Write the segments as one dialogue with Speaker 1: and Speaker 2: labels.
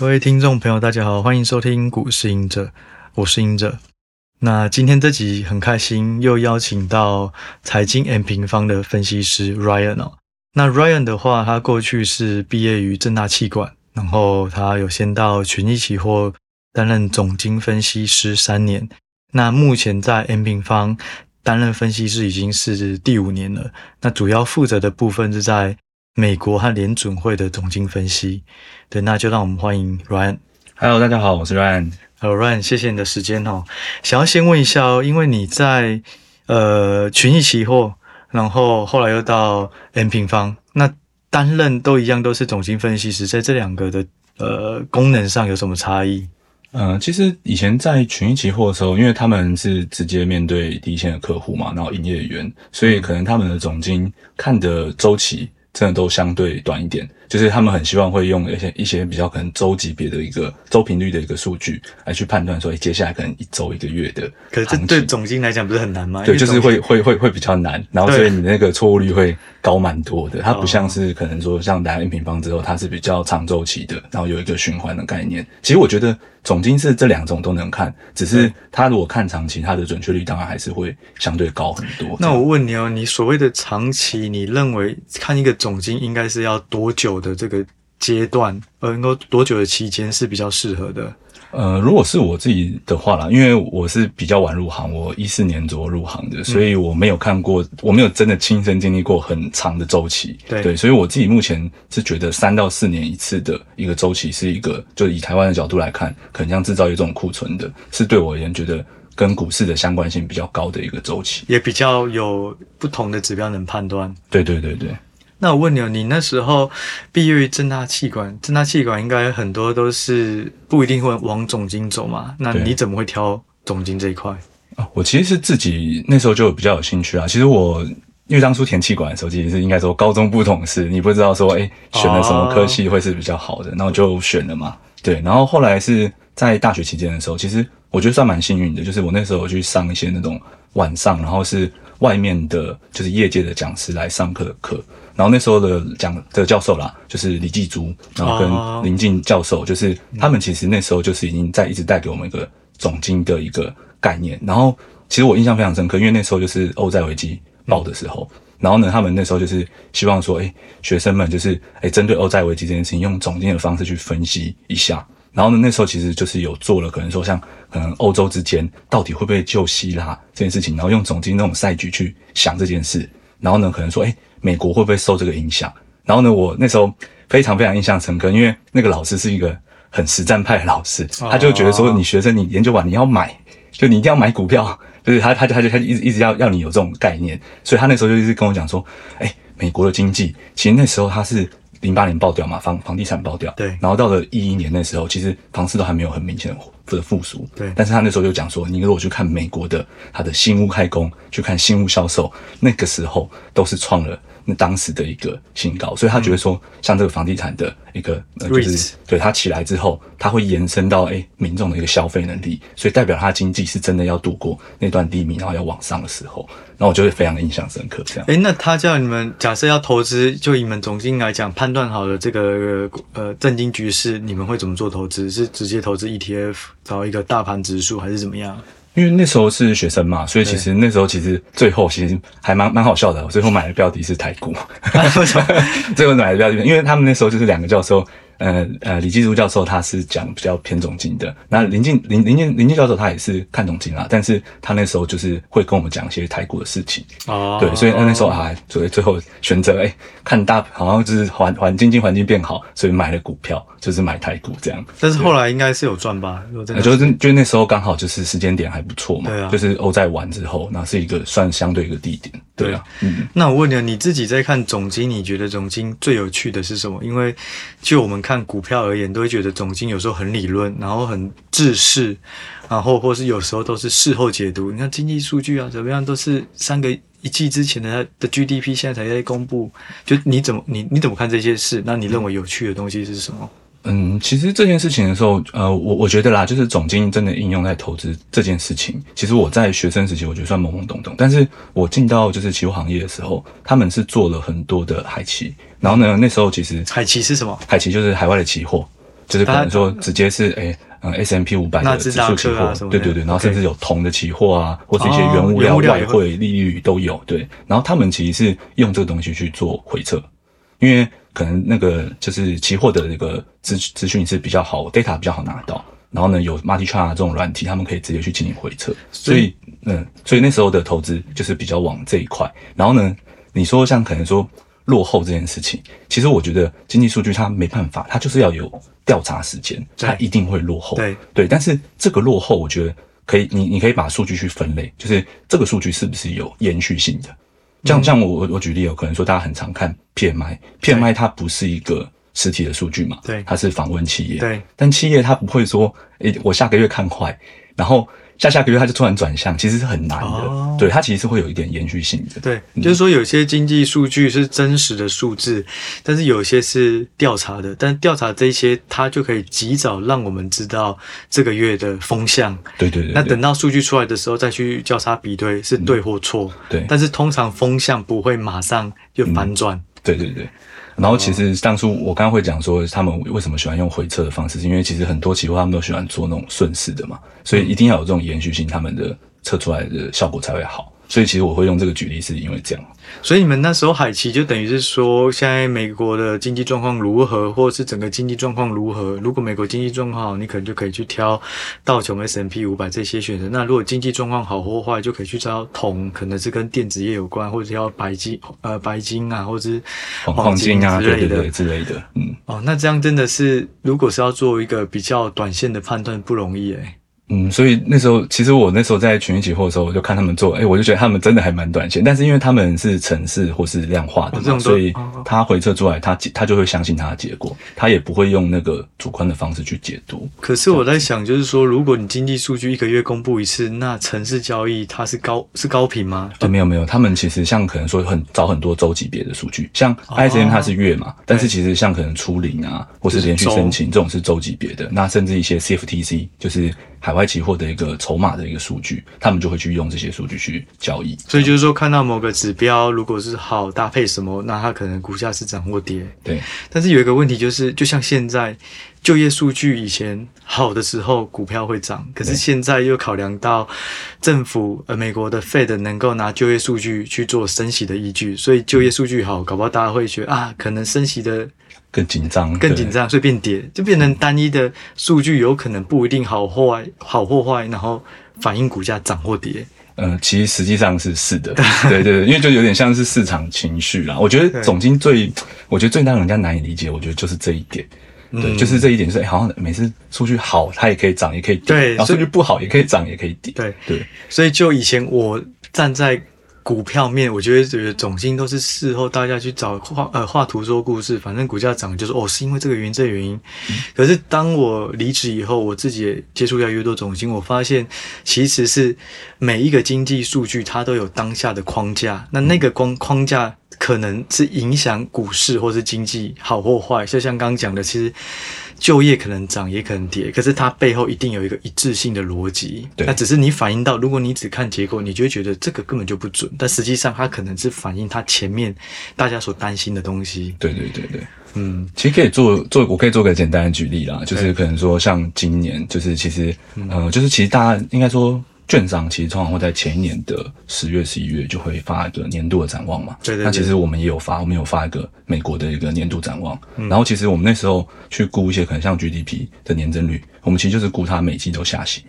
Speaker 1: 各位听众朋友，大家好，欢迎收听股市赢者，我是赢者。那今天这集很开心，又邀请到财经 M 平方的分析师 Ryan 哦。那 Ryan 的话，他过去是毕业于正大气管，然后他有先到群益期货担任总经分析师三年。那目前在 M 平方担任分析师已经是第五年了。那主要负责的部分是在美国和联准会的总经分析。对，那就让我们欢迎 Ryan。
Speaker 2: Hello，大家好，我是 Ryan。
Speaker 1: Ryan，谢谢你的时间哦。想要先问一下哦，因为你在呃群益期货，然后后来又到 M 平方，那担任都一样，都是总经分析师，在这两个的呃功能上有什么差异？
Speaker 2: 嗯、呃，其实以前在群益期货的时候，因为他们是直接面对第一线的客户嘛，然后营业员，所以可能他们的总经看的周期真的都相对短一点。就是他们很希望会用一些一些比较可能周级别的一个周频率的一个数据来去判断说，接下来可能一周一个月的。
Speaker 1: 可是这对总经来讲不是很难吗？
Speaker 2: 对，就是会会会会比较难，然后所以你那个错误率会高蛮多的。它不像是可能说像来 N 平方之后，它是比较长周期的，然后有一个循环的概念。其实我觉得总经是这两种都能看，只是它如果看长期，它的准确率当然还是会相对高很多。
Speaker 1: 那我问你哦，你所谓的长期，你认为看一个总经应该是要多久的这个阶段，呃，能够多久的期间是比较适合的？
Speaker 2: 呃，如果是我自己的话啦，因为我是比较晚入行，我一四年左右入行的，所以我没有看过，我没有真的亲身经历过很长的周期。
Speaker 1: 对，
Speaker 2: 对，所以我自己目前是觉得三到四年一次的一个周期是一个，就以台湾的角度来看，可能像制造业这种库存的，是对我而言觉得跟股市的相关性比较高的一个周期，
Speaker 1: 也比较有不同的指标能判断。
Speaker 2: 对对对对。
Speaker 1: 那我问你哦，你那时候毕业于正大气管，正大气管应该很多都是不一定会往总经走嘛？那你怎么会挑总经这一块？
Speaker 2: 啊，我其实是自己那时候就比较有兴趣啊。其实我因为当初填气管的时候，其实是应该说高中不懂事，你不知道说哎选了什么科系会是比较好的，然后就选了嘛。对，然后后来是在大学期间的时候，其实我觉得算蛮幸运的，就是我那时候去上一些那种晚上，然后是外面的，就是业界的讲师来上课的课。然后那时候的讲的教授啦，就是李继珠，然后跟林静教授，就是他们其实那时候就是已经在一直带给我们一个总经的一个概念。然后其实我印象非常深刻，因为那时候就是欧债危机爆的时候，然后呢，他们那时候就是希望说，哎，学生们就是哎，针对欧债危机这件事情，用总经的方式去分析一下。然后呢，那时候其实就是有做了，可能说像可能欧洲之间到底会不会救希腊这件事情，然后用总经那种赛局去想这件事。然后呢，可能说，哎。美国会不会受这个影响？然后呢，我那时候非常非常印象深刻，因为那个老师是一个很实战派的老师，他就觉得说，你学生你研究完你要买，就你一定要买股票，就是他他就他就他就一直一直要要你有这种概念，所以他那时候就一直跟我讲说，哎，美国的经济其实那时候他是。零八年爆掉嘛，房房地产爆掉，
Speaker 1: 对，
Speaker 2: 然后到了一一年那时候，其实房市都还没有很明显的复苏，
Speaker 1: 对。
Speaker 2: 但是他那时候就讲说，你如果去看美国的他的新屋开工，去看新屋销售，那个时候都是创了那当时的一个新高，所以他觉得说，嗯、像这个房地产的一个，呃、就是对它起来之后，它会延伸到诶民众的一个消费能力，所以代表它经济是真的要度过那段低迷，然后要往上的时候。那我就会非常的印象深刻，这样。
Speaker 1: 诶，那他叫你们假设要投资，就以你们总经来讲，判断好了这个呃政经局势，你们会怎么做投资？是直接投资 ETF，找一个大盘指数，还是怎么样？
Speaker 2: 因为那时候是学生嘛，所以其实那时候其实最后其实还蛮蛮好笑的。我最后买的标的是台股？最后买的标的，因为他们那时候就是两个教授。呃呃，李继珠教授他是讲比较偏总经的，那林静林林静林静教授他也是看总经啊，但是他那时候就是会跟我们讲一些台股的事情，哦，对，所以那时候啊，所以最后选择哎，看大好像就是环环经济环境变好，所以买了股票，就是买台股这样。
Speaker 1: 但是后来应该是有赚吧？
Speaker 2: 就是就那时候刚好就是时间点还不错嘛，
Speaker 1: 对啊，
Speaker 2: 就是欧债完之后，那是一个算相对一个低点，对啊，嗯。
Speaker 1: 那我问你，你自己在看总经，你觉得总经最有趣的是什么？因为就我们看。股票而言，都会觉得总经有时候很理论，然后很制式，然后或是有时候都是事后解读。你看经济数据啊，怎么样都是三个一季之前的的 GDP，现在才在公布。就你怎么你你怎么看这些事？那你认为有趣的东西是什么？
Speaker 2: 嗯，其实这件事情的时候，呃，我我觉得啦，就是总经真的应用在投资这件事情。其实我在学生时期，我觉得算懵懵懂懂，但是我进到就是期货行业的时候，他们是做了很多的海期。然后呢，那时候其实
Speaker 1: 海期是什么？
Speaker 2: 海期就是海外的期货，就是可能说直接是哎。嗯，S M P 五百的指数期货，啊、对对对，然后甚至有铜的期货啊，或者一些原物料、外汇、利率都有。对，然后他们其实是用这个东西去做回测，因为可能那个就是期货的那个资资讯是比较好，data 比较好拿到。然后呢，有 Multi Chart 这种软体，他们可以直接去进行回测。所以，嗯，所以那时候的投资就是比较往这一块。然后呢，你说像可能说。落后这件事情，其实我觉得经济数据它没办法，它就是要有调查时间，它一定会落后。对对，但是这个落后，我觉得可以，你你可以把数据去分类，就是这个数据是不是有延续性的？像像我我我举例有可能说大家很常看 PMI，PMI 它不是一个实体的数据嘛，对，它是访问企业，对，但企业它不会说，诶，我下个月看坏，然后。下下个月它就突然转向，其实是很难的。哦、对，它其实是会有一点延续性的。对，
Speaker 1: 嗯、就是说有些经济数据是真实的数字，但是有些是调查的。但调查这些，它就可以及早让我们知道这个月的风向。
Speaker 2: 对对对。
Speaker 1: 那等到数据出来的时候，再去交叉比对是对或错。嗯、对。但是通常风向不会马上就反转、嗯。对对对。
Speaker 2: 然后其实当初我刚刚会讲说，他们为什么喜欢用回测的方式，是因为其实很多期货他们都喜欢做那种顺势的嘛，所以一定要有这种延续性，他们的测出来的效果才会好。所以其实我会用这个举例，是因为这样。
Speaker 1: 所以你们那时候海期就等于是说，现在美国的经济状况如何，或者是整个经济状况如何？如果美国经济状况好，你可能就可以去挑道琼 S&P 五百这些选择。那如果经济状况好或坏，就可以去挑铜，可能是跟电子业有关，或者挑白金，呃，白金啊，或者是黄金啊之类的，之类的。嗯，哦，那这样真的是，如果是要做一个比较短线的判断，不容易诶、欸
Speaker 2: 嗯，所以那时候其实我那时候在群益期货的时候，我就看他们做，哎、欸，我就觉得他们真的还蛮短线，但是因为他们是城市或是量化的嘛，所以他回测出来，他他就会相信他的结果，他也不会用那个主观的方式去解读。
Speaker 1: 可是我在想，就是说，如果你经济数据一个月公布一次，那城市交易它是高是高频吗？
Speaker 2: 对，没有没有，他们其实像可能说很找很多周级别的数据，像 ISM 它是月嘛，哦、但是其实像可能初零啊，或是连续申请这种是周级别的，那甚至一些 CFTC 就是。海外期货的一个筹码的一个数据，他们就会去用这些数据去交易。
Speaker 1: 所以就是说，看到某个指标如果是好搭配什么，那它可能股价是涨或跌。
Speaker 2: 对。
Speaker 1: 但是有一个问题就是，就像现在就业数据以前好的时候，股票会涨，可是现在又考量到政府呃美国的 Fed 能够拿就业数据去做升息的依据，所以就业数据好，搞不好大家会觉得啊，可能升息的。
Speaker 2: 更紧张，
Speaker 1: 更紧张，所以变跌，就变成单一的数据，有可能不一定好坏，好或坏，然后反映股价涨或跌。
Speaker 2: 嗯、呃，其实实际上是是的，对对对，因为就有点像是市场情绪啦。我觉得总经最，我觉得最让人家难以理解，我觉得就是这一点，对，嗯、就是这一点，就是、欸、好像每次数据好，它也可以涨，也可以跌；对，然后数据不好，也可以涨，也可以跌。对对，
Speaker 1: 所以就以前我站在。股票面，我觉得这个总经都是事后大家去找画呃画图说故事，反正股价涨就是哦，是因为这个原因这个原因。嗯、可是当我离职以后，我自己也接触越来越多总经，我发现其实是每一个经济数据它都有当下的框架，那那个框框架可能是影响股市或是经济好或坏，就像刚刚讲的，其实。就业可能涨也可能跌，可是它背后一定有一个一致性的逻辑。对，那只是你反映到，如果你只看结果，你就会觉得这个根本就不准。但实际上，它可能是反映它前面大家所担心的东西。
Speaker 2: 对对对对，嗯，其实可以做做，我可以做个简单的举例啦，就是可能说像今年，就是其实，嗯、呃，就是其实大家应该说。券商其实通常会在前一年的十月、十一月就会发一个年度的展望嘛。对对对。那其实我们也有发，我们有发一个美国的一个年度展望。嗯。然后其实我们那时候去估一些可能像 GDP 的年增率，我们其实就是估它每季都下行。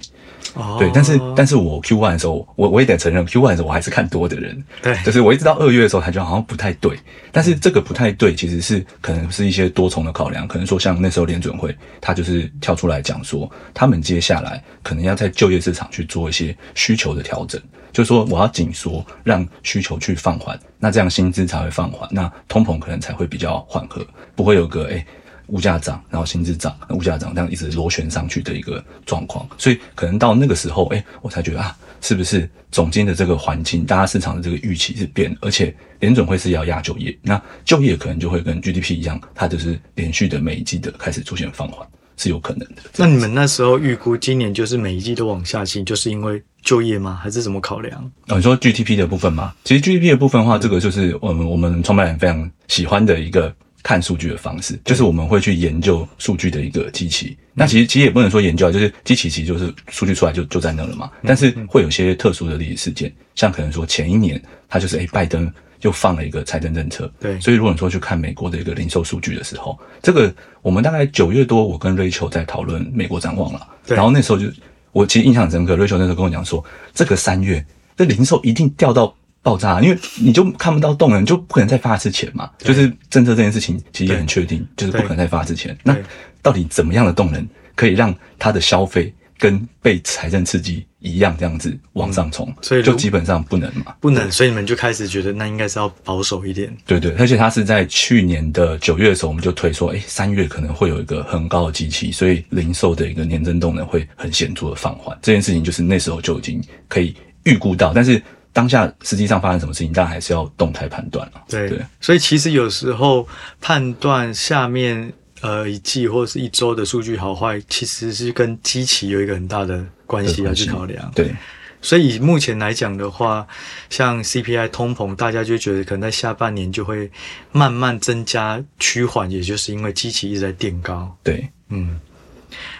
Speaker 2: 哦，对，但是但是我 Q one 的时候，我我也得承认 Q one 的时候我还是看多的人，对，就是我一直到二月的时候，才觉得好像不太对。但是这个不太对，其实是可能是一些多重的考量，可能说像那时候联准会，他就是跳出来讲说，他们接下来可能要在就业市场去做一些需求的调整，就是说我要紧缩，让需求去放缓，那这样薪资才会放缓，那通膨可能才会比较缓和，不会有个诶。欸物价涨，然后薪资涨，物价涨，这样一直螺旋上去的一个状况，所以可能到那个时候，哎，我才觉得啊，是不是总经的这个环境，大家市场的这个预期是变，而且联准会是要压就业，那就业可能就会跟 GDP 一样，它就是连续的每一季的开始出现放缓，是有可能的。
Speaker 1: 那你们那时候预估今年就是每一季都往下行，就是因为就业吗？还是怎么考量？
Speaker 2: 哦，你说 GDP 的部分吗？其实 GDP 的部分的话，这个就是我们我们创办人非常喜欢的一个。看数据的方式，就是我们会去研究数据的一个机器。那其实其实也不能说研究啊，就是机器其实就是数据出来就就在那了嘛。但是会有些特殊的历史事件，像可能说前一年它就是诶拜登又放了一个财政政策，
Speaker 1: 对。
Speaker 2: 所以如果你说去看美国的一个零售数据的时候，这个我们大概九月多，我跟 Rachel 在讨论美国展望了。然后那时候就我其实印象很深刻，Rachel 那时候跟我讲说，这个三月这零售一定掉到。爆炸，因为你就看不到动能，就不可能再发一次钱嘛。就是政策这件事情其实也很确定，就是不可能再发一次钱。那到底怎么样的动能可以让它的消费跟被财政刺激一样这样子往上冲？所以就基本上不能嘛，
Speaker 1: 不能。所以你们就开始觉得那应该是要保守一点。
Speaker 2: 对对，而且它是在去年的九月的时候，我们就推说，诶，三月可能会有一个很高的机器，所以零售的一个年增动能会很显著的放缓。这件事情就是那时候就已经可以预估到，但是。当下实际上发生什么事情，大家还是要动态判断了。
Speaker 1: 对，对，所以其实有时候判断下面呃一季或者是一周的数据好坏，其实是跟基期有一个很大的关系要去考量。
Speaker 2: 对，
Speaker 1: 所以以目前来讲的话，像 CPI 通膨，大家就觉得可能在下半年就会慢慢增加趋缓，也就是因为基期一直在垫高。
Speaker 2: 对，
Speaker 1: 嗯。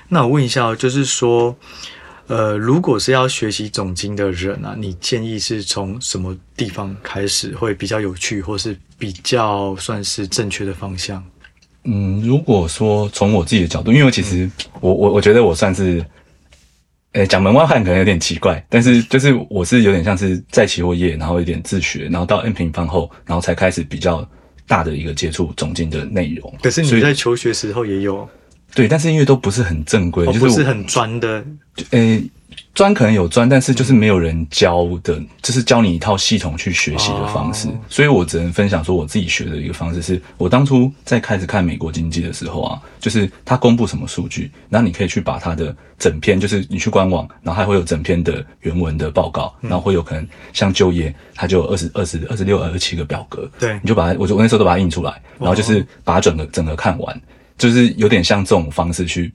Speaker 1: 那我问一下，就是说。呃，如果是要学习总经的人啊，你建议是从什么地方开始会比较有趣，或是比较算是正确的方向？
Speaker 2: 嗯，如果说从我自己的角度，因为其实我我我觉得我算是，呃，讲门外汉可能有点奇怪，但是就是我是有点像是在期货业，然后有点自学，然后到 N 平方后，然后才开始比较大的一个接触总经的内容。
Speaker 1: 可是你在求学时候也有。
Speaker 2: 对，但是因为都不是很正规，
Speaker 1: 哦、
Speaker 2: 就是
Speaker 1: 不是很专的。
Speaker 2: 诶，专可能有专，但是就是没有人教的，就是教你一套系统去学习的方式。哦、所以我只能分享说我自己学的一个方式是，我当初在开始看美国经济的时候啊，就是他公布什么数据，然后你可以去把它的整篇，就是你去官网，然后还会有整篇的原文的报告，然后会有可能像就业，它就有二十二十二十六二十七个表格，
Speaker 1: 对，
Speaker 2: 你就把它，我就我那时候都把它印出来，然后就是把它整个整个看完。就是有点像这种方式去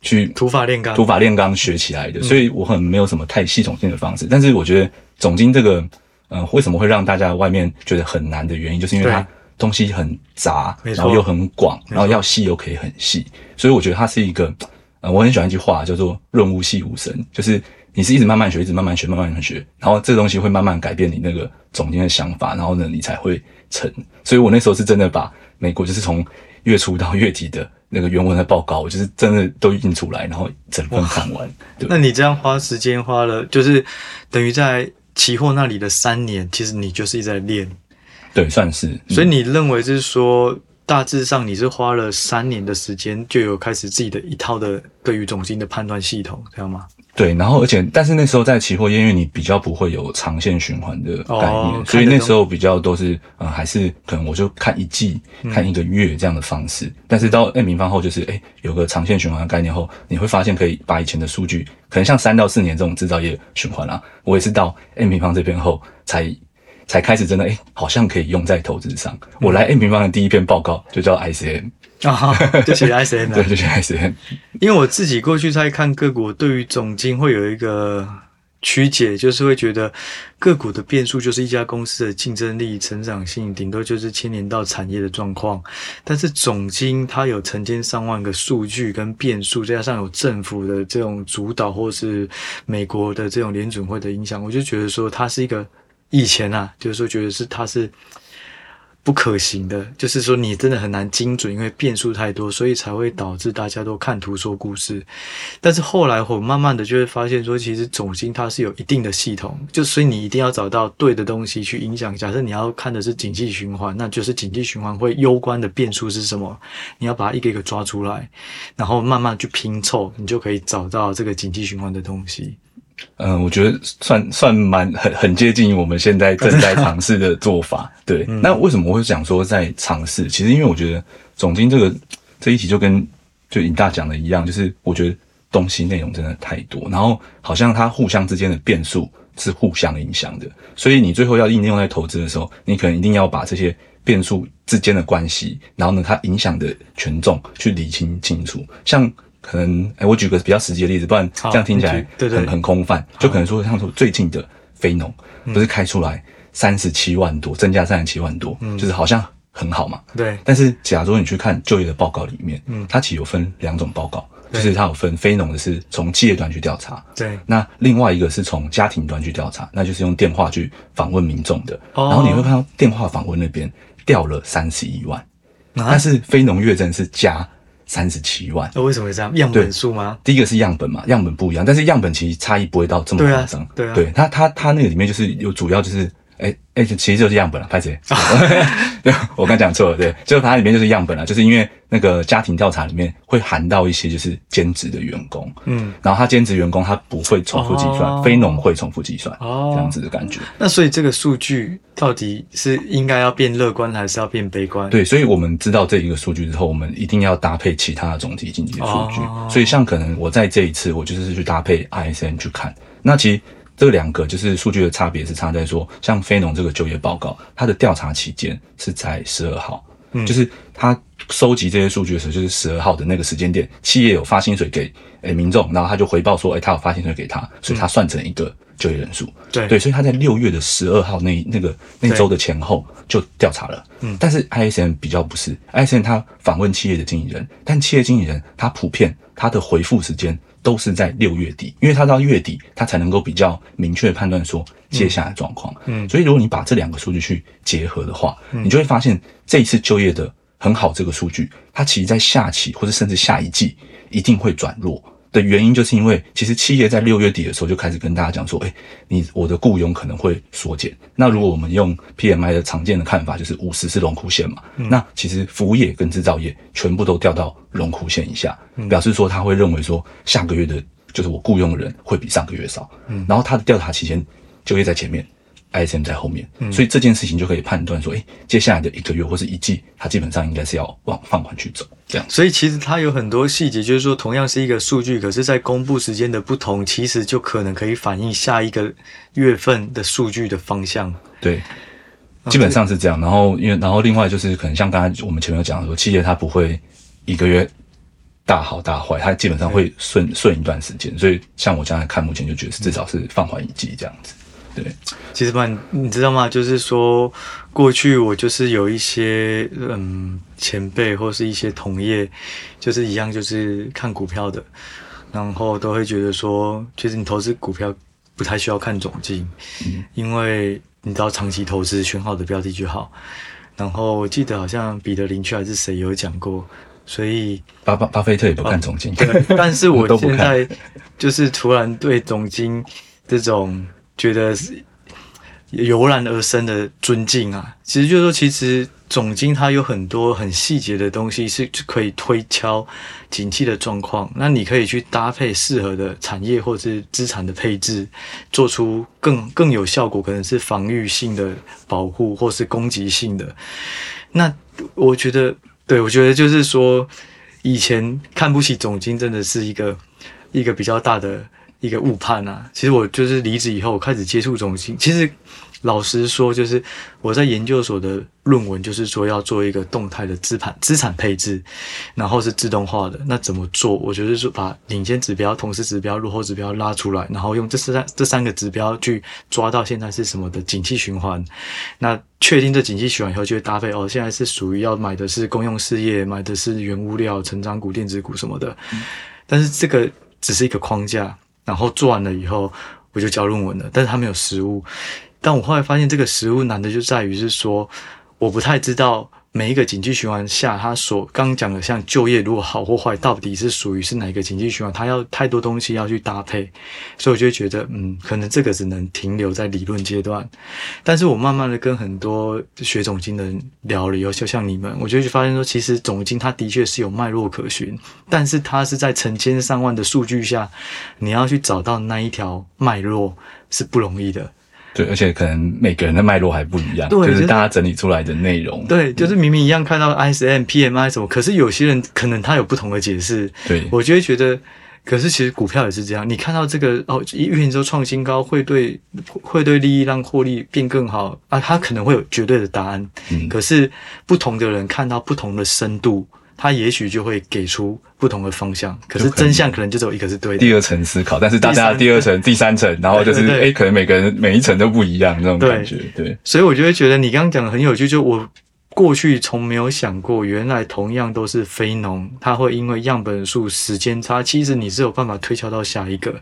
Speaker 2: 去
Speaker 1: 土法炼钢，
Speaker 2: 土法炼钢学起来的，所以我很没有什么太系统性的方式。但是我觉得总经这个，嗯，为什么会让大家外面觉得很难的原因，就是因为它东西很杂，然后又很广，然后要细又可以很细，所以我觉得它是一个，呃，我很喜欢一句话叫做“润物细无声”，就是你是一直慢慢学，一直慢慢学，慢慢学，然后这个东西会慢慢改变你那个总监的想法，然后呢，你才会成。所以我那时候是真的把美国就是从。月初到月底的那个原文的报告，我就是真的都印出来，然后整份看完。
Speaker 1: 那你这样花时间花了，就是等于在期货那里的三年，其实你就是一直在练。
Speaker 2: 对，算是。
Speaker 1: 所以你认为就是说，大致上你是花了三年的时间，就有开始自己的一套的对于总经的判断系统，知道吗？
Speaker 2: 对，然后而且，但是那时候在期货业，因为你比较不会有长线循环的概念，哦、所以那时候比较都是，呃，还是可能我就看一季、嗯、看一个月这样的方式。但是到 M 平方后，就是哎，有个长线循环的概念后，你会发现可以把以前的数据，可能像三到四年这种制造业循环啦，我也是到 M 平方这边后才。才开始真的哎，好像可以用在投资上。我来 M 平方的第一篇报告就叫 ICM
Speaker 1: 啊，就写 ICM，
Speaker 2: 对，就写 ICM。
Speaker 1: 因为我自己过去在看个股，对于总经会有一个曲解，就是会觉得个股的变数就是一家公司的竞争力、成长性，顶多就是牵连到产业的状况。但是总经它有成千上万个数据跟变数，再加上有政府的这种主导，或是美国的这种联准会的影响，我就觉得说它是一个。以前啊，就是说觉得是它是不可行的，就是说你真的很难精准，因为变数太多，所以才会导致大家都看图说故事。但是后来我慢慢的就会发现说，其实总经它是有一定的系统，就所以你一定要找到对的东西去影响。假设你要看的是景气循环，那就是景气循环会攸关的变数是什么？你要把它一个一个抓出来，然后慢慢去拼凑，你就可以找到这个景气循环的东西。
Speaker 2: 嗯，我觉得算算蛮很很接近于我们现在正在 尝试的做法。对，嗯、那为什么我会讲说在尝试？其实因为我觉得总经这个这一题就跟就尹大讲的一样，就是我觉得东西内容真的太多，然后好像它互相之间的变数是互相影响的，所以你最后要应用在投资的时候，你可能一定要把这些变数之间的关系，然后呢，它影响的权重去理清清楚，像。可能哎、欸，我举个比较实际的例子，不然这样听起来很很空泛。就可能说，像说最近的非农不是开出来三十七万多，增加三十七万多，嗯，就是好像很好嘛。
Speaker 1: 对。
Speaker 2: 但是假如你去看就业的报告里面，嗯，它其实有分两种报告，就是它有分非农的是从企业端去调查，
Speaker 1: 对。
Speaker 2: 那另外一个是从家庭端去调查，那就是用电话去访问民众的。哦。然后你会看到电话访问那边掉了三十一万，啊、但是非农月增是加。三十七万，
Speaker 1: 那为什么会这样？样本数吗？
Speaker 2: 第一个是样本嘛，样本不一样，但是样本其实差异不会到这么夸张。
Speaker 1: 对啊，
Speaker 2: 对它它它那个里面就是有主要就是。哎哎，其实就是样本了，拍谁。对，我刚讲错了，对，就是它里面就是样本了，就是因为那个家庭调查里面会含到一些就是兼职的员工，嗯，然后他兼职员工他不会重复计算，哦、非农会重复计算，哦，这样子的感觉。
Speaker 1: 那所以这个数据到底是应该要变乐观还是要变悲观？
Speaker 2: 对，所以我们知道这一个数据之后，我们一定要搭配其他的总体经济数据。哦、所以像可能我在这一次我就是去搭配 ISM 去看，那其实。这两个就是数据的差别是差在说，像非农这个就业报告，它的调查期间是在十二号，嗯，就是他收集这些数据的时候，就是十二号的那个时间点，企业有发薪水给诶民众，然后他就回报说，诶他有发薪水给他，所以他算成一个就业人数，对。对，所以他在六月的十二号那那个那周的前后就调查了，嗯，但是 ISM 比较不是，ISM 他访问企业的经理人，但企业经理人他普遍他的回复时间。都是在六月底，因为他到月底，他才能够比较明确的判断说接下来状况。嗯，所以如果你把这两个数据去结合的话，嗯，你就会发现这一次就业的很好这个数据，它其实在下期或者甚至下一季一定会转弱。的原因就是因为，其实企业在六月底的时候就开始跟大家讲说，哎，你我的雇佣可能会缩减。那如果我们用 PMI 的常见的看法，就是五十是荣枯线嘛，嗯、那其实服务业跟制造业全部都掉到荣枯线以下，嗯、表示说他会认为说下个月的，就是我雇佣的人会比上个月少。嗯，然后他的调查期间就业在前面。ISM 在后面，所以这件事情就可以判断说，诶、欸，接下来的一个月或是一季，它基本上应该是要往放缓去走，这样。
Speaker 1: 所以其实它有很多细节，就是说，同样是一个数据，可是在公布时间的不同，其实就可能可以反映下一个月份的数据的方向。
Speaker 2: 对，基本上是这样。然后，因为然后另外就是可能像刚才我们前面有讲说，企业它不会一个月大好大坏，它基本上会顺顺一段时间。所以，像我将来看，目前就觉得至少是放缓一季这样子。对，
Speaker 1: 其实吧，你知道吗？就是说，过去我就是有一些嗯前辈或是一些同业，就是一样，就是看股票的，然后都会觉得说，其实你投资股票不太需要看总经，嗯，因为你只要长期投资，选好的标的就好。然后我记得好像彼得林区还是谁有讲过，所以
Speaker 2: 巴巴巴菲特也不看总经，
Speaker 1: 啊，对，但是我 现在就是突然对总经这种。觉得是油然而生的尊敬啊，其实就是说，其实总经它有很多很细节的东西是可以推敲景气的状况。那你可以去搭配适合的产业或是资产的配置，做出更更有效果，可能是防御性的保护或是攻击性的。那我觉得，对，我觉得就是说，以前看不起总经，真的是一个一个比较大的。一个误判啊！其实我就是离职以后，我开始接触中心。其实老实说，就是我在研究所的论文，就是说要做一个动态的资产资产配置，然后是自动化的。那怎么做？我觉得是把领先指标、同时指标、落后指标拉出来，然后用这三这三个指标去抓到现在是什么的景气循环。那确定这景气循环以后，就会搭配哦，现在是属于要买的是公用事业，买的是原物料、成长股、电子股什么的。但是这个只是一个框架。然后做完了以后，我就交论文了。但是他没有实物，但我后来发现这个实物难的就在于是说，我不太知道每一个紧急循环下，他所刚讲的像就业如果好或坏，到底是属于是哪一个紧急循环，他要太多东西要去搭配，所以我就觉得，嗯，可能这个只能停留在理论阶段。但是我慢慢的跟很多学总经的人聊了以后，就像你们，我就发现说，其实总经它的确是有脉络可循，但是它是在成千上万的数据下，你要去找到那一条脉络是不容易的。
Speaker 2: 对，而且可能每个人的脉络还不一样，对就是大家整理出来的内容。
Speaker 1: 对，就是明明一样看到 ISM、PMI 什么，可是有些人可能他有不同的解释。
Speaker 2: 对，
Speaker 1: 我就会觉得，可是其实股票也是这样，你看到这个哦，一月营收创新高，会对会对利益让获利变更好啊，他可能会有绝对的答案。嗯，可是不同的人看到不同的深度。他也许就会给出不同的方向，可是真相可能就只有一个是对的。
Speaker 2: 第二层思考，但是大家第二层、第三层，然后就是哎，可能每个人每一层都不一样那种感觉。对，
Speaker 1: 所以我就会觉得你刚刚讲的很有趣，就我。过去从没有想过，原来同样都是非农，它会因为样本数、时间差，其实你是有办法推敲到下一个。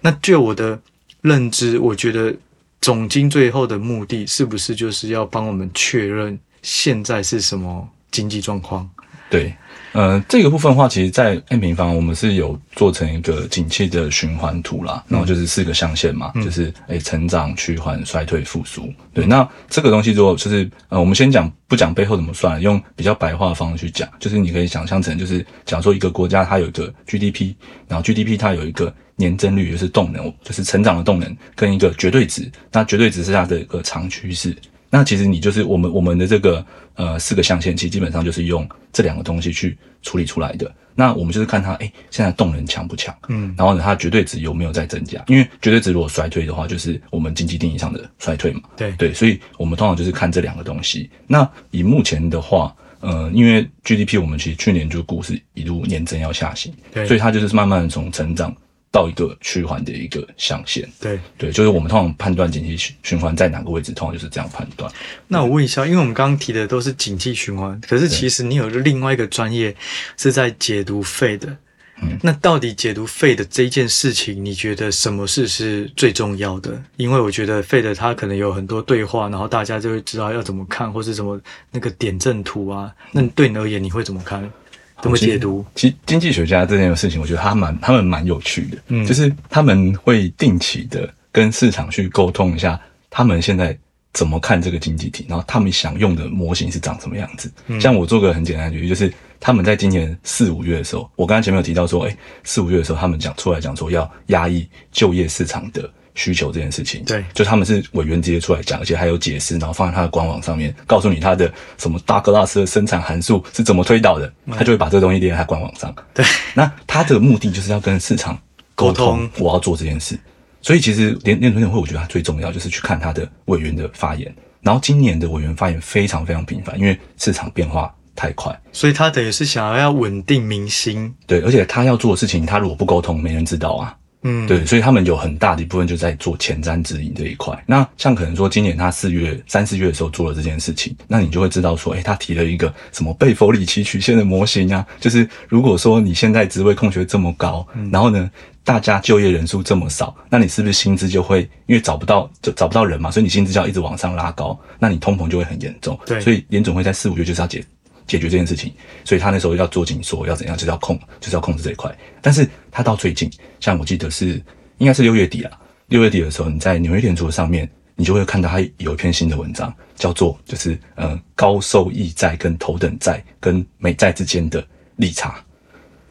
Speaker 1: 那就我的认知，我觉得总经最后的目的是不是就是要帮我们确认现在是什么经济状况？
Speaker 2: 对。呃，这个部分的话，其实，在 M 平方我们是有做成一个景气的循环图啦，然后就是四个象限嘛，嗯、就是诶成长、趋缓、衰退、复苏。对，那这个东西如果就是呃，我们先讲不讲背后怎么算，用比较白话的方式去讲，就是你可以想象成就是，假如说一个国家它有一个 GDP，然后 GDP 它有一个年增率，就是动能，就是成长的动能，跟一个绝对值，那绝对值是它的一个长趋势。那其实你就是我们我们的这个呃四个象限，其实基本上就是用这两个东西去处理出来的。那我们就是看它，哎，现在动能强不强？嗯，然后呢，它绝对值有没有在增加？因为绝对值如果衰退的话，就是我们经济定义上的衰退嘛。
Speaker 1: 对
Speaker 2: 对，所以我们通常就是看这两个东西。那以目前的话，呃，因为 GDP 我们其实去年就估是一路年增要下行，对，所以它就是慢慢的从成长。到一个循环的一个象限，
Speaker 1: 对。
Speaker 2: 对，就是我们通常判断景气循环在哪个位置，通常就是这样判断。
Speaker 1: 那我问一下，因为我们刚刚提的都是景气循环，可是其实你有另外一个专业是在解读 Fed 的，嗯，那到底解读 Fed 的这件事情，你觉得什么事是最重要的？因为我觉得 Fed 它可能有很多对话，然后大家就会知道要怎么看，或是什么那个点阵图啊，那对你而言，你会怎么看？怎么解读？
Speaker 2: 其实经济学家这件事情，我觉得他蛮他们蛮有趣的，嗯，就是他们会定期的跟市场去沟通一下，他们现在怎么看这个经济体，然后他们想用的模型是长什么样子。嗯，像我做个很简单的举例，就是他们在今年四五月的时候，我刚才前面有提到说，哎，四五月的时候，他们讲出来讲说要压抑就业市场的。需求这件事情，
Speaker 1: 对，
Speaker 2: 就他们是委员直接出来讲，而且还有解释，然后放在他的官网上面，告诉你他的什么大格拉斯的生产函数是怎么推导的，嗯、他就会把这个东西列在他官网上。
Speaker 1: 对，
Speaker 2: 那他的目的就是要跟市场沟通，我要做这件事。所以其实联联准会，我觉得他最重要就是去看他的委员的发言。然后今年的委员发言非常非常频繁，因为市场变化太快，
Speaker 1: 所以他等于是想要要稳定民心。
Speaker 2: 对，而且他要做的事情，他如果不沟通，没人知道啊。嗯，对，所以他们有很大的一部分就在做前瞻指引这一块。那像可能说今年他四月三四月的时候做了这件事情，那你就会知道说，诶，他提了一个什么贝弗里奇曲线的模型啊？就是如果说你现在职位空缺这么高，嗯、然后呢，大家就业人数这么少，那你是不是薪资就会因为找不到就找不到人嘛？所以你薪资就要一直往上拉高，那你通膨就会很严重。
Speaker 1: 对，
Speaker 2: 所以联总会在四五月就是要解解决这件事情，所以他那时候要做紧缩，要怎样，就是要控，就是要控制这一块。但是他到最近，像我记得是应该是六月底啊，六月底的时候，你在纽约联储上面，你就会看到他有一篇新的文章，叫做就是呃高收益债跟头等债跟美债之间的利差。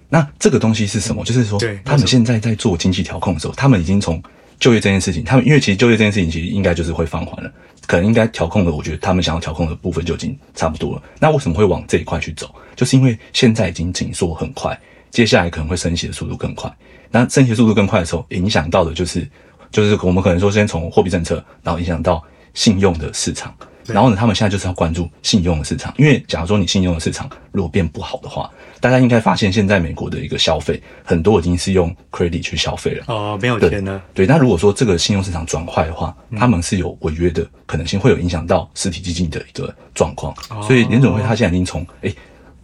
Speaker 2: 那这个东西是什么？就是说，他们现在在做经济调控的时候，他们已经从就业这件事情，他们因为其实就业这件事情其实应该就是会放缓了。可能应该调控的，我觉得他们想要调控的部分就已经差不多了。那为什么会往这一块去走？就是因为现在已经紧缩很快，接下来可能会升息的速度更快。那升息速度更快的时候，影响到的就是，就是我们可能说先从货币政策，然后影响到信用的市场。然后呢，他们现在就是要关注信用的市场，因为假如说你信用的市场如果变不好的话，大家应该发现现在美国的一个消费很多已经是用 credit 去消费了
Speaker 1: 哦，没有钱呢。
Speaker 2: 对，那如果说这个信用市场转坏的话，嗯、他们是有违约的可能性，会有影响到实体经济的一个状况。哦、所以联总会他现在已经从诶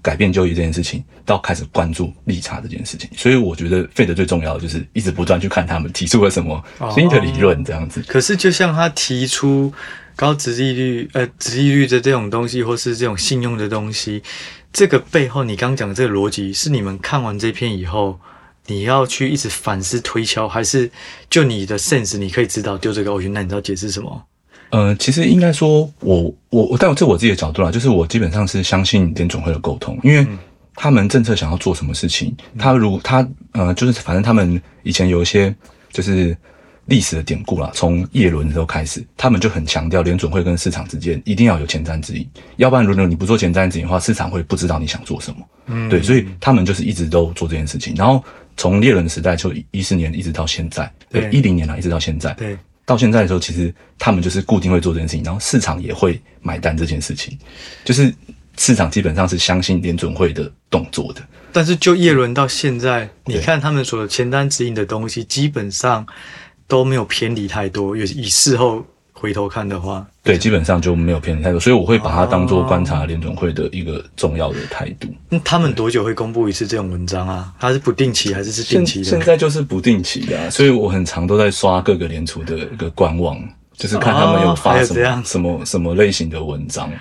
Speaker 2: 改变就业这件事情到开始关注利差这件事情，所以我觉得 Fed 最重要的就是一直不断去看他们提出了什么新的理论这样子。
Speaker 1: 哦、可是就像他提出。高值利率，呃，值利率的这种东西，或是这种信用的东西，这个背后，你刚讲的这个逻辑，是你们看完这篇以后，你要去一直反思推敲，还是就你的 sense，你可以知道丢这个欧元，那你知道解释什么？
Speaker 2: 呃，其实应该说，我我我，但我这我自己的角度啦，就是我基本上是相信联总会的沟通，因为他们政策想要做什么事情，他如他呃，就是反正他们以前有一些就是。历史的典故啦，从叶伦的时候开始，他们就很强调联准会跟市场之间一定要有前瞻指引，要不然如果你不做前瞻指引的话，市场会不知道你想做什么。嗯，对，所以他们就是一直都做这件事情。然后从叶伦时代就一四年一直到现在，对，一零年来一直到现在，
Speaker 1: 对，
Speaker 2: 到现在的时候，其实他们就是固定会做这件事情，然后市场也会买单这件事情，就是市场基本上是相信联准会的动作的。
Speaker 1: 但是就叶伦到现在，你看他们所有前瞻指引的东西，基本上。都没有偏离太多，以以事后回头看的话，
Speaker 2: 对，基本上就没有偏离太多，所以我会把它当做观察联准会的一个重要的态度。
Speaker 1: 那、哦、他们多久会公布一次这种文章啊？它是不定期还是是定期的？
Speaker 2: 现在就是不定期的、啊，所以我很常都在刷各个联储的一个官网。就是看他们有发什么、哦、什么什么类型的文章，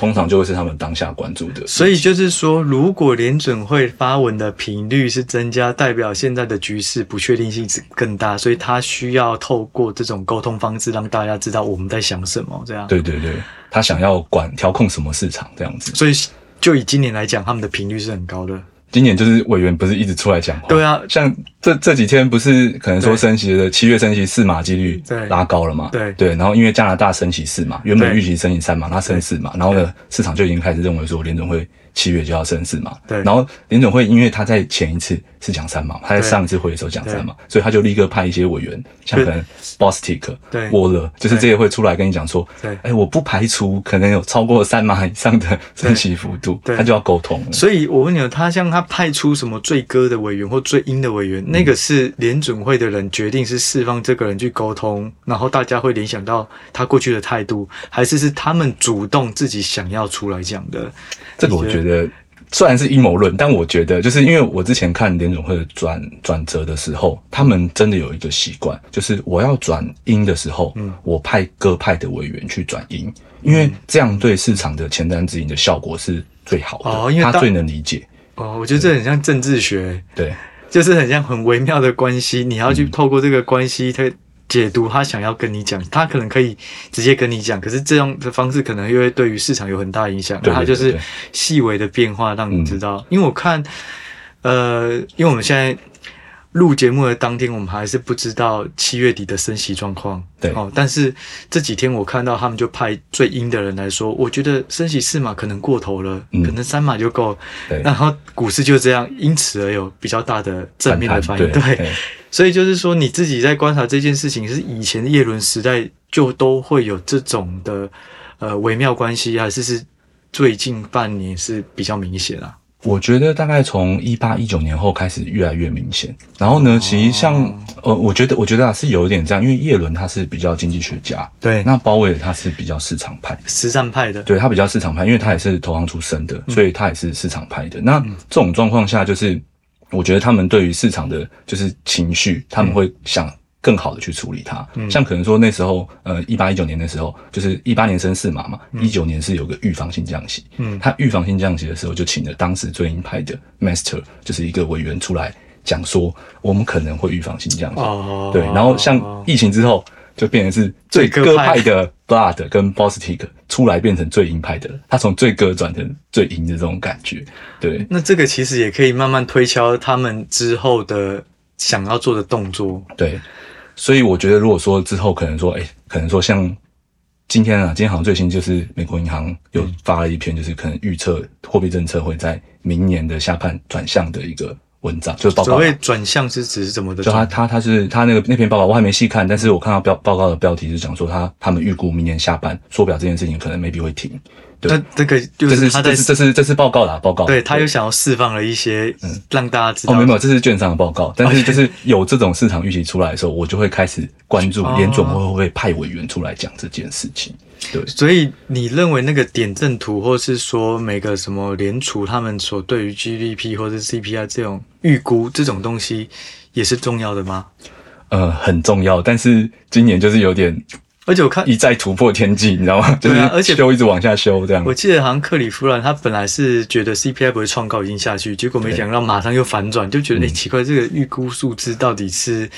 Speaker 2: 通常就会是他们当下关注的。
Speaker 1: 所以就是说，如果联准会发文的频率是增加，代表现在的局势不确定性是更大，所以他需要透过这种沟通方式让大家知道我们在想什么。这样，
Speaker 2: 对对对，他想要管调控什么市场这样子。
Speaker 1: 所以就以今年来讲，他们的频率是很高的。
Speaker 2: 今年就是委员不是一直出来讲话，
Speaker 1: 对啊，
Speaker 2: 像这这几天不是可能说升息的七月升息四码几率拉高了嘛？
Speaker 1: 对。
Speaker 2: 对，然后因为加拿大升息四码，原本预期升息三码，它升四码，然后呢市场就已经开始认为说联总会七月就要升四嘛，
Speaker 1: 对，
Speaker 2: 然后联准会因为他在前一次是讲三码，他在上一次会的时候讲三码，所以他就立刻派一些委员，像可能 Bostic、沃勒，就是这些会出来跟你讲说，对，哎，我不排除可能有超过三码以上的升息幅度，他就要沟通。
Speaker 1: 所以我问你，他像他派出什么最鸽的委员或最鹰的委员，那个是联准会的人决定是释放这个人去沟通，然后大家会联想到他过去的态度，还是是他们主动自己想要出来讲的？
Speaker 2: 这个我觉得虽然是阴谋论，但我觉得就是因为我之前看联总会的转转折的时候，他们真的有一个习惯，就是我要转阴的时候，嗯，我派各派的委员去转阴，因为这样对市场的前瞻指引的效果是最好的，哦，因为他最能理解。
Speaker 1: 哦，我觉得这很像政治学，
Speaker 2: 对，
Speaker 1: 就是很像很微妙的关系，你要去透过这个关系，他。解读他想要跟你讲，他可能可以直接跟你讲，可是这样的方式可能又会对于市场有很大影响。对，他就是细微的变化让你知道。嗯、因为我看，呃，因为我们现在录节目的当天，我们还是不知道七月底的升息状况。
Speaker 2: 对，
Speaker 1: 哦，但是这几天我看到他们就派最阴的人来说，我觉得升息四码可能过头了，嗯、可能三码就够。对，然后股市就这样因此而有比较大的正面的反应。对。对所以就是说，你自己在观察这件事情，是以前的叶伦时代就都会有这种的呃微妙关系，还是是最近半年是比较明显啊？
Speaker 2: 我觉得大概从一八一九年后开始越来越明显。然后呢，其实像、哦、呃，我觉得我觉得啊是有一点这样，因为叶伦他是比较经济学家，
Speaker 1: 对，
Speaker 2: 那鲍威尔他是比较市场派、
Speaker 1: 实战派的，
Speaker 2: 对，他比较市场派，因为他也是投行出身的，所以他也是市场派的。嗯、那这种状况下就是。我觉得他们对于市场的就是情绪，他们会想更好的去处理它。嗯，像可能说那时候，呃，一八一九年的时候，就是一八年升四码嘛，一九年是有个预防性降息。嗯，他预防性降息的时候，就请了当时最鹰派的 Master，就是一个委员出来讲说，我们可能会预防性降息。哦，对，然后像疫情之后。就变成是最鸽派的 Blood 跟 Bostic 出来变成最鹰派的，他从最鸽转成最鹰的这种感觉。对，
Speaker 1: 那这个其实也可以慢慢推敲他们之后的想要做的动作。
Speaker 2: 对，所以我觉得如果说之后可能说，哎、欸，可能说像今天啊，今天好像最新就是美国银行有发了一篇，就是可能预测货币政策会在明年的下半转向的一个。文章就是报告，
Speaker 1: 所谓转向是指是怎么的？
Speaker 2: 就他他他是他那个那篇报告我还没细看，但是我看到标报告的标题是讲说他他们预估明年下半缩表这件事情可能 maybe 会停。对，
Speaker 1: 那这个就是他在
Speaker 2: 这是这是这是报告啦，报告。
Speaker 1: 对，他又想要释放了一些，嗯，让大家知道。
Speaker 2: 哦，没有，这是券商的报告，但是就是有这种市场预期出来的时候，我就会开始关注联总会不会派委员出来讲这件事情。对，
Speaker 1: 所以你认为那个点阵图，或是说每个什么联储他们所对于 GDP 或是 CPI 这种预估这种东西，也是重要的吗？
Speaker 2: 呃，很重要，但是今年就是有点。
Speaker 1: 而且我看
Speaker 2: 一再突破天际，你知道吗？对啊，而且修一直往下修这样。
Speaker 1: 我记得好像克里夫兰他本来是觉得 CPI 不会创高，已经下去，结果没想到马上又反转，就觉得哎、奇怪，这个预估数字到底是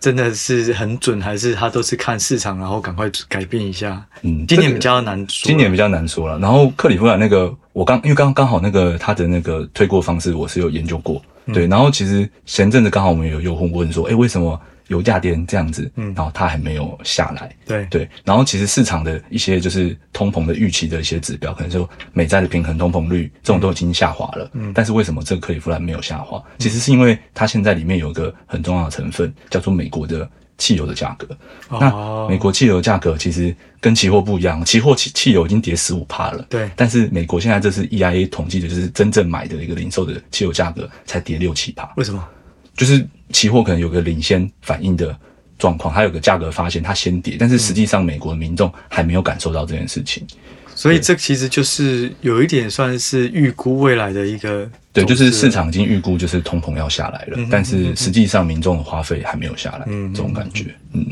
Speaker 1: 真的是很准，还是他都是看市场，然后赶快改变一下？嗯，今年比较难说，
Speaker 2: 今年比较难说了。然后克里夫兰那个，我刚因为刚刚好那个他的那个推过方式，我是有研究过。嗯、对，然后其实前阵子刚好我们有用户问说，哎、欸，为什么？油价跌这样子，嗯，然后它还没有下来，
Speaker 1: 对。
Speaker 2: 对，然后其实市场的一些就是通膨的预期的一些指标，可能就美债的平衡通膨率这种都已经下滑了，嗯，但是为什么这个克利夫兰没有下滑？嗯、其实是因为它现在里面有一个很重要的成分，叫做美国的汽油的价格。哦、那美国汽油价格其实跟期货不一样，期货汽汽油已经跌十五趴了，
Speaker 1: 对，
Speaker 2: 但是美国现在这是 EIA 统计的，就是真正买的一个零售的汽油价格才跌六七趴，
Speaker 1: 为什么？
Speaker 2: 就是期货可能有个领先反应的状况，它有个价格发现它先跌，但是实际上美国的民众还没有感受到这件事情。
Speaker 1: 所以这其实就是有一点算是预估未来的一个，
Speaker 2: 对，就是市场已经预估就是通膨要下来了，嗯、但是实际上民众的花费还没有下来，嗯，这种感觉，嗯，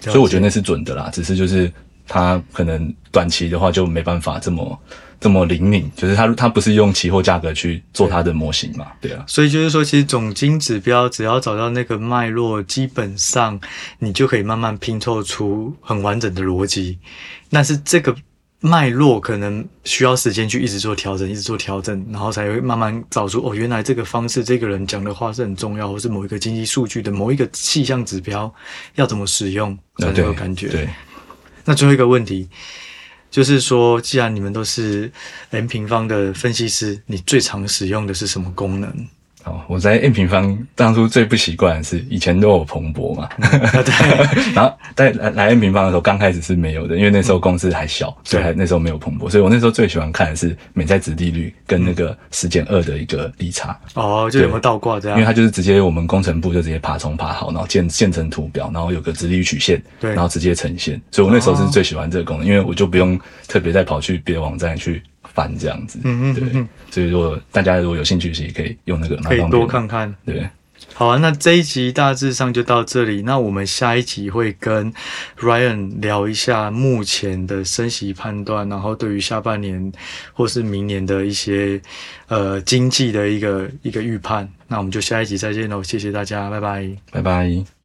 Speaker 2: 所以我觉得那是准的啦，只是就是它可能短期的话就没办法这么这么灵敏，就是它它不是用期货价格去做它的模型嘛，对。啊，
Speaker 1: 所以就是说，其实总金指标只要找到那个脉络，基本上你就可以慢慢拼凑出很完整的逻辑，但是这个。脉络可能需要时间去一直做调整，一直做调整，然后才会慢慢找出哦，原来这个方式，这个人讲的话是很重要，或是某一个经济数据的某一个气象指标要怎么使用才能有感觉。
Speaker 2: 对，
Speaker 1: 那最后一个问题就是说，既然你们都是 n 平方的分析师，你最常使用的是什么功能？
Speaker 2: 哦，我在 n 平方当初最不习惯的是以前都有蓬勃嘛，
Speaker 1: 嗯、对，
Speaker 2: 然后在来来 M 平方的时候，刚开始是没有的，因为那时候公司还小，嗯、所以还那时候没有蓬勃，所以我那时候最喜欢看的是美债殖利率跟那个十减二的一个利差。
Speaker 1: 哦，就有没有倒挂这样？
Speaker 2: 因为它就是直接我们工程部就直接爬虫爬好，然后建建成图表，然后有个殖利率曲线，对，然后直接呈现。所以我那时候是最喜欢这个功能，哦、因为我就不用特别再跑去别的网站去。翻这样子，嗯嗯，对，所以如果大家如果有兴趣，其实可以用那个，
Speaker 1: 可以多看看。
Speaker 2: 对，
Speaker 1: 好啊，那这一集大致上就到这里。那我们下一集会跟 Ryan 聊一下目前的升息判断，然后对于下半年或是明年的一些呃经济的一个一个预判。那我们就下一集再见喽，谢谢大家，拜拜，
Speaker 2: 拜拜。